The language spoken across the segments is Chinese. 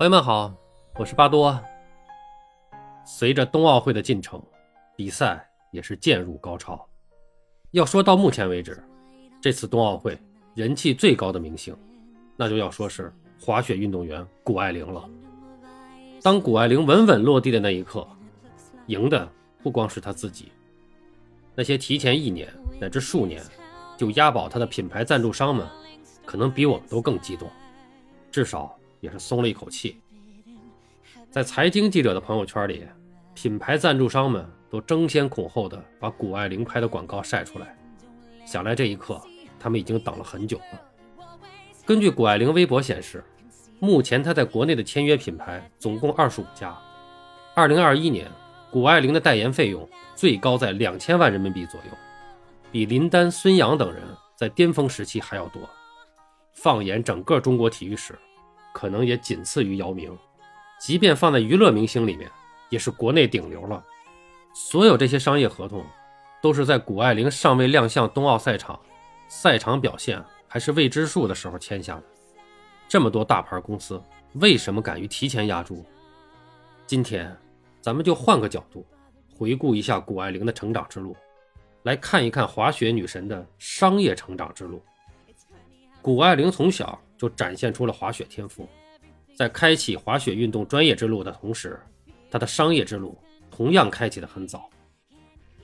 朋友们好，我是巴多。随着冬奥会的进程，比赛也是渐入高潮。要说到目前为止，这次冬奥会人气最高的明星，那就要说是滑雪运动员谷爱凌了。当谷爱凌稳稳落地的那一刻，赢的不光是她自己，那些提前一年乃至数年就押宝她的品牌赞助商们，可能比我们都更激动，至少。也是松了一口气。在财经记者的朋友圈里，品牌赞助商们都争先恐后的把谷爱凌拍的广告晒出来。想来这一刻，他们已经等了很久了。根据谷爱凌微博显示，目前她在国内的签约品牌总共二十五家。二零二一年，谷爱凌的代言费用最高在两千万人民币左右，比林丹、孙杨等人在巅峰时期还要多。放眼整个中国体育史，可能也仅次于姚明，即便放在娱乐明星里面，也是国内顶流了。所有这些商业合同，都是在谷爱凌尚未亮相冬奥赛场，赛场表现还是未知数的时候签下的。这么多大牌公司，为什么敢于提前压注？今天，咱们就换个角度，回顾一下谷爱凌的成长之路，来看一看滑雪女神的商业成长之路。谷爱凌从小。就展现出了滑雪天赋，在开启滑雪运动专业之路的同时，她的商业之路同样开启的很早。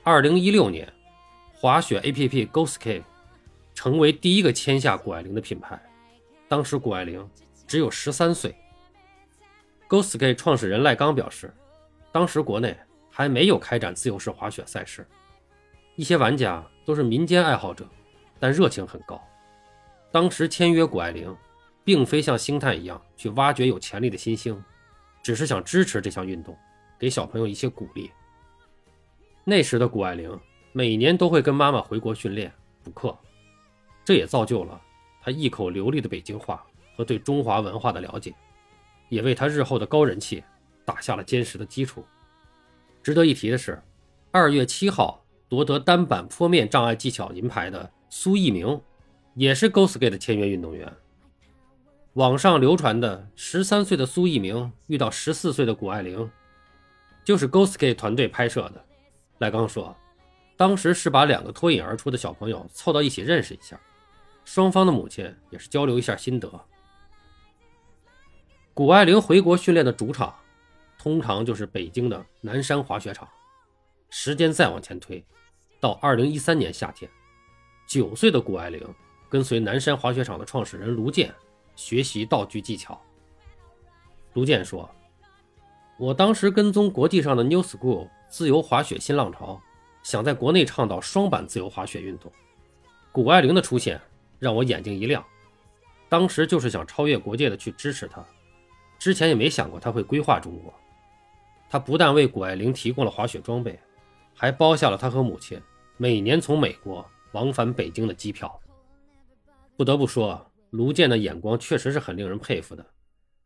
二零一六年，滑雪 APP GoSkate 成为第一个签下谷爱凌的品牌，当时谷爱凌只有十三岁。GoSkate 创始人赖刚表示，当时国内还没有开展自由式滑雪赛事，一些玩家都是民间爱好者，但热情很高。当时签约谷爱凌。并非像星探一样去挖掘有潜力的新星，只是想支持这项运动，给小朋友一些鼓励。那时的谷爱凌每年都会跟妈妈回国训练补课，这也造就了她一口流利的北京话和对中华文化的了解，也为她日后的高人气打下了坚实的基础。值得一提的是，二月七号夺得单板坡面障碍技巧银牌的苏翊鸣，也是 GoSkate 的签约运动员。网上流传的十三岁的苏翊鸣遇到十四岁的谷爱凌，就是 GoSkate 团队拍摄的。赖刚说，当时是把两个脱颖而出的小朋友凑到一起认识一下，双方的母亲也是交流一下心得。谷爱凌回国训练的主场，通常就是北京的南山滑雪场。时间再往前推，到二零一三年夏天，九岁的谷爱凌跟随南山滑雪场的创始人卢健。学习道具技巧。卢健说：“我当时跟踪国际上的 New School 自由滑雪新浪潮，想在国内倡导双板自由滑雪运动。谷爱凌的出现让我眼睛一亮，当时就是想超越国界的去支持她。之前也没想过她会规划中国。他不但为谷爱凌提供了滑雪装备，还包下了他和母亲每年从美国往返北京的机票。不得不说。”卢健的眼光确实是很令人佩服的，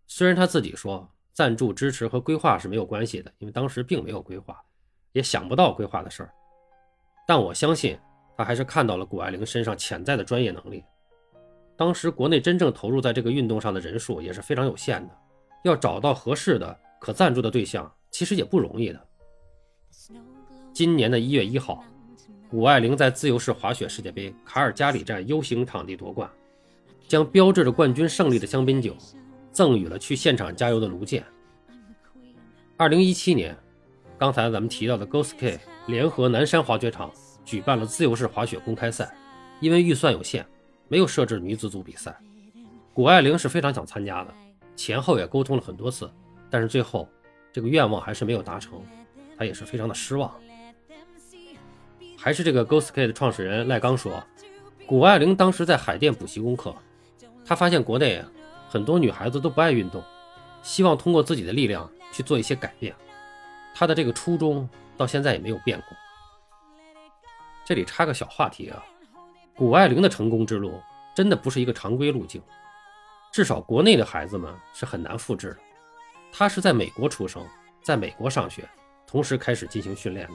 虽然他自己说赞助支持和规划是没有关系的，因为当时并没有规划，也想不到规划的事儿，但我相信他还是看到了谷爱凌身上潜在的专业能力。当时国内真正投入在这个运动上的人数也是非常有限的，要找到合适的可赞助的对象其实也不容易的。今年的一月一号，谷爱凌在自由式滑雪世界杯卡尔加里站 U 型场地夺冠。将标志着冠军胜利的香槟酒赠予了去现场加油的卢健。二零一七年，刚才咱们提到的 GoSK 联合南山滑雪场举办了自由式滑雪公开赛，因为预算有限，没有设置女子组比赛。谷爱凌是非常想参加的，前后也沟通了很多次，但是最后这个愿望还是没有达成，她也是非常的失望。还是这个 GoSkate 的创始人赖刚说，谷爱凌当时在海淀补习功课。他发现国内，很多女孩子都不爱运动，希望通过自己的力量去做一些改变。他的这个初衷到现在也没有变过。这里插个小话题啊，谷爱凌的成功之路真的不是一个常规路径，至少国内的孩子们是很难复制的。她是在美国出生，在美国上学，同时开始进行训练的，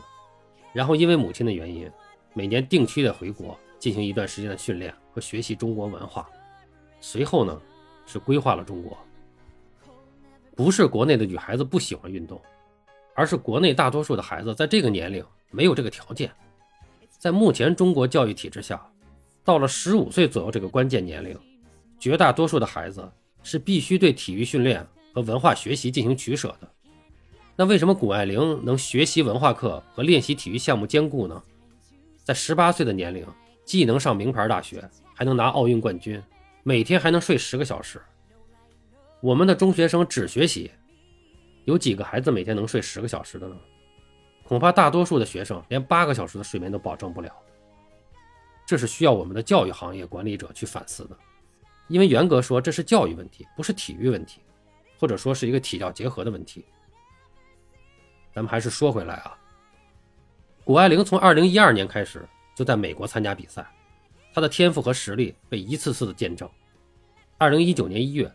然后因为母亲的原因，每年定期的回国进行一段时间的训练和学习中国文化。随后呢，是规划了中国。不是国内的女孩子不喜欢运动，而是国内大多数的孩子在这个年龄没有这个条件。在目前中国教育体制下，到了十五岁左右这个关键年龄，绝大多数的孩子是必须对体育训练和文化学习进行取舍的。那为什么谷爱凌能学习文化课和练习体育项目兼顾呢？在十八岁的年龄，既能上名牌大学，还能拿奥运冠军，每天还能睡十个小时。我们的中学生只学习，有几个孩子每天能睡十个小时的呢？恐怕大多数的学生连八个小时的睡眠都保证不了。这是需要我们的教育行业管理者去反思的，因为严格说这是教育问题，不是体育问题，或者说是一个体教结合的问题。咱们还是说回来啊，谷爱凌从2012年开始就在美国参加比赛，她的天赋和实力被一次次的见证。2019年1月。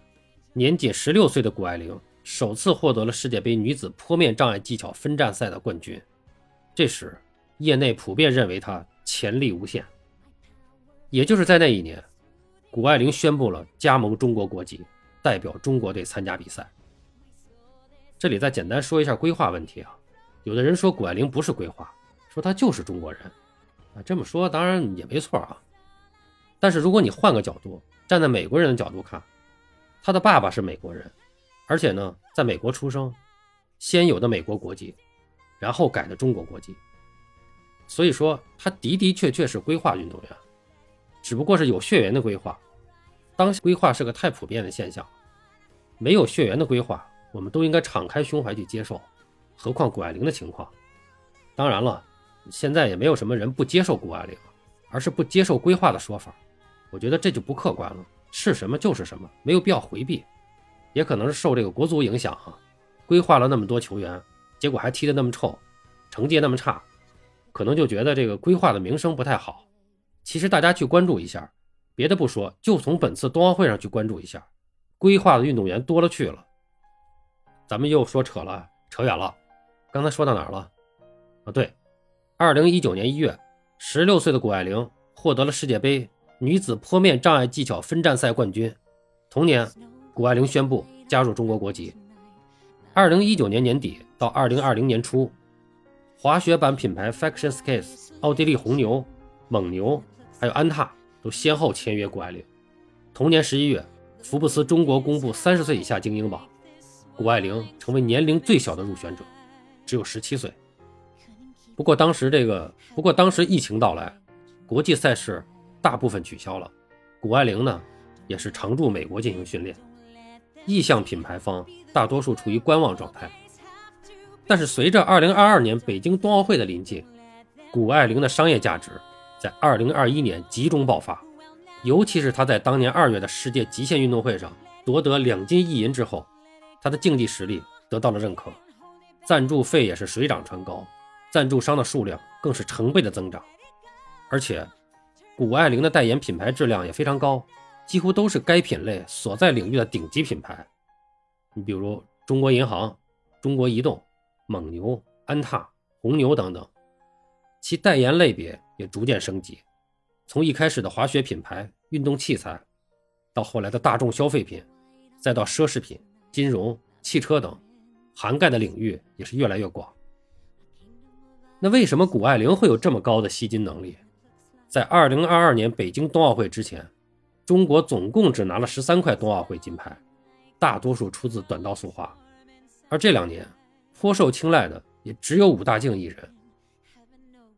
年仅十六岁的谷爱凌首次获得了世界杯女子坡面障碍技巧分站赛的冠军，这时业内普遍认为她潜力无限。也就是在那一年，谷爱凌宣布了加盟中国国籍，代表中国队参加比赛。这里再简单说一下规划问题啊，有的人说谷爱凌不是规划，说她就是中国人啊，这么说当然也没错啊。但是如果你换个角度，站在美国人的角度看。他的爸爸是美国人，而且呢，在美国出生，先有的美国国籍，然后改的中国国籍。所以说，他的的确确是规划运动员，只不过是有血缘的规划。当下规划是个太普遍的现象，没有血缘的规划，我们都应该敞开胸怀去接受。何况谷爱凌的情况，当然了，现在也没有什么人不接受谷爱凌，而是不接受规划的说法。我觉得这就不客观了。是什么就是什么，没有必要回避。也可能是受这个国足影响啊，规划了那么多球员，结果还踢得那么臭，成绩那么差，可能就觉得这个规划的名声不太好。其实大家去关注一下，别的不说，就从本次冬奥会上去关注一下，规划的运动员多了去了。咱们又说扯了，扯远了。刚才说到哪儿了？啊，对，二零一九年一月，十六岁的谷爱凌获得了世界杯。女子坡面障碍技巧分站赛冠军。同年，谷爱凌宣布加入中国国籍。二零一九年年底到二零二零年初，滑雪板品牌 Faction Skates、奥地利红牛、蒙牛还有安踏都先后签约谷爱凌。同年十一月，福布斯中国公布三十岁以下精英榜，谷爱凌成为年龄最小的入选者，只有十七岁。不过当时这个，不过当时疫情到来，国际赛事。大部分取消了，谷爱凌呢也是常驻美国进行训练，意向品牌方大多数处于观望状态。但是随着2022年北京冬奥会的临近，谷爱凌的商业价值在2021年集中爆发，尤其是她在当年二月的世界极限运动会上夺得两金一银之后，她的竞技实力得到了认可，赞助费也是水涨船高，赞助商的数量更是成倍的增长，而且。谷爱凌的代言品牌质量也非常高，几乎都是该品类所在领域的顶级品牌。你比如中国银行、中国移动、蒙牛、安踏、红牛等等，其代言类别也逐渐升级，从一开始的滑雪品牌、运动器材，到后来的大众消费品，再到奢侈品、金融、汽车等，涵盖的领域也是越来越广。那为什么谷爱凌会有这么高的吸金能力？在二零二二年北京冬奥会之前，中国总共只拿了十三块冬奥会金牌，大多数出自短道速滑。而这两年颇受青睐的也只有武大靖一人。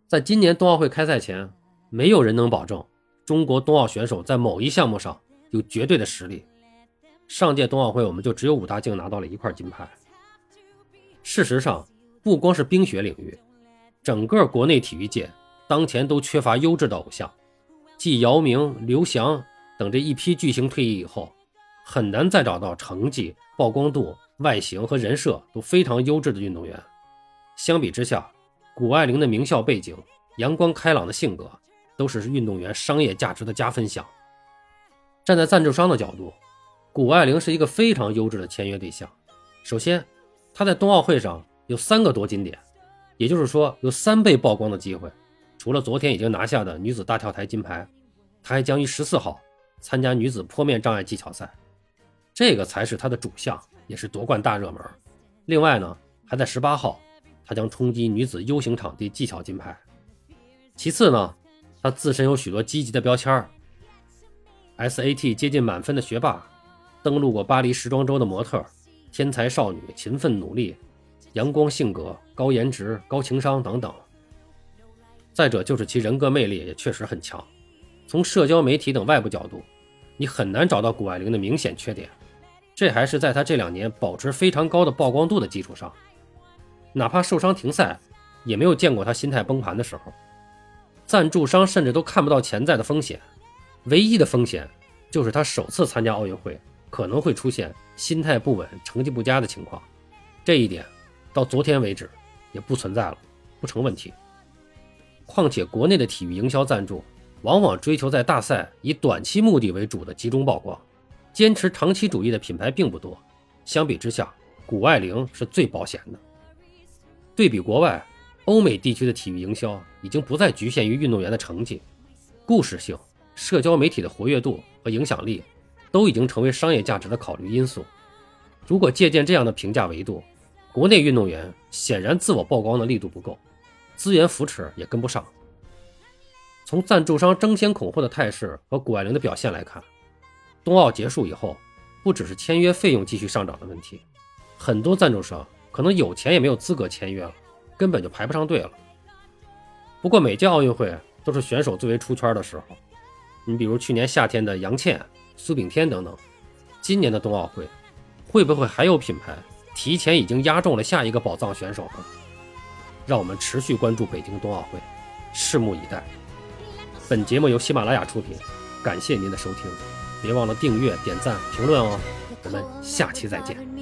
在今年冬奥会开赛前，没有人能保证中国冬奥选手在某一项目上有绝对的实力。上届冬奥会我们就只有武大靖拿到了一块金牌。事实上，不光是冰雪领域，整个国内体育界。当前都缺乏优质的偶像，继姚明、刘翔等这一批巨星退役以后，很难再找到成绩、曝光度、外形和人设都非常优质的运动员。相比之下，谷爱凌的名校背景、阳光开朗的性格，都是运动员商业价值的加分项。站在赞助商的角度，谷爱凌是一个非常优质的签约对象。首先，她在冬奥会上有三个夺金点，也就是说有三倍曝光的机会。除了昨天已经拿下的女子大跳台金牌，她还将于十四号参加女子坡面障碍技巧赛，这个才是她的主项。也是夺冠大热门。另外呢，还在十八号，他将冲击女子 U 型场地技巧金牌。其次呢，他自身有许多积极的标签 SAT 接近满分的学霸，登陆过巴黎时装周的模特，天才少女，勤奋努力，阳光性格，高颜值，高情商等等。再者就是其人格魅力也确实很强，从社交媒体等外部角度，你很难找到谷爱凌的明显缺点。这还是在她这两年保持非常高的曝光度的基础上，哪怕受伤停赛，也没有见过她心态崩盘的时候。赞助商甚至都看不到潜在的风险，唯一的风险就是她首次参加奥运会可能会出现心态不稳、成绩不佳的情况。这一点到昨天为止也不存在了，不成问题。况且，国内的体育营销赞助往往追求在大赛以短期目的为主的集中曝光，坚持长期主义的品牌并不多。相比之下，谷爱凌是最保险的。对比国外，欧美地区的体育营销已经不再局限于运动员的成绩，故事性、社交媒体的活跃度和影响力都已经成为商业价值的考虑因素。如果借鉴这样的评价维度，国内运动员显然自我曝光的力度不够。资源扶持也跟不上。从赞助商争先恐后的态势和谷爱凌的表现来看，冬奥结束以后，不只是签约费用继续上涨的问题，很多赞助商可能有钱也没有资格签约了，根本就排不上队了。不过每届奥运会都是选手最为出圈的时候，你比如去年夏天的杨倩、苏炳添等等，今年的冬奥会，会不会还有品牌提前已经押中了下一个宝藏选手呢？让我们持续关注北京冬奥会，拭目以待。本节目由喜马拉雅出品，感谢您的收听，别忘了订阅、点赞、评论哦。我们下期再见。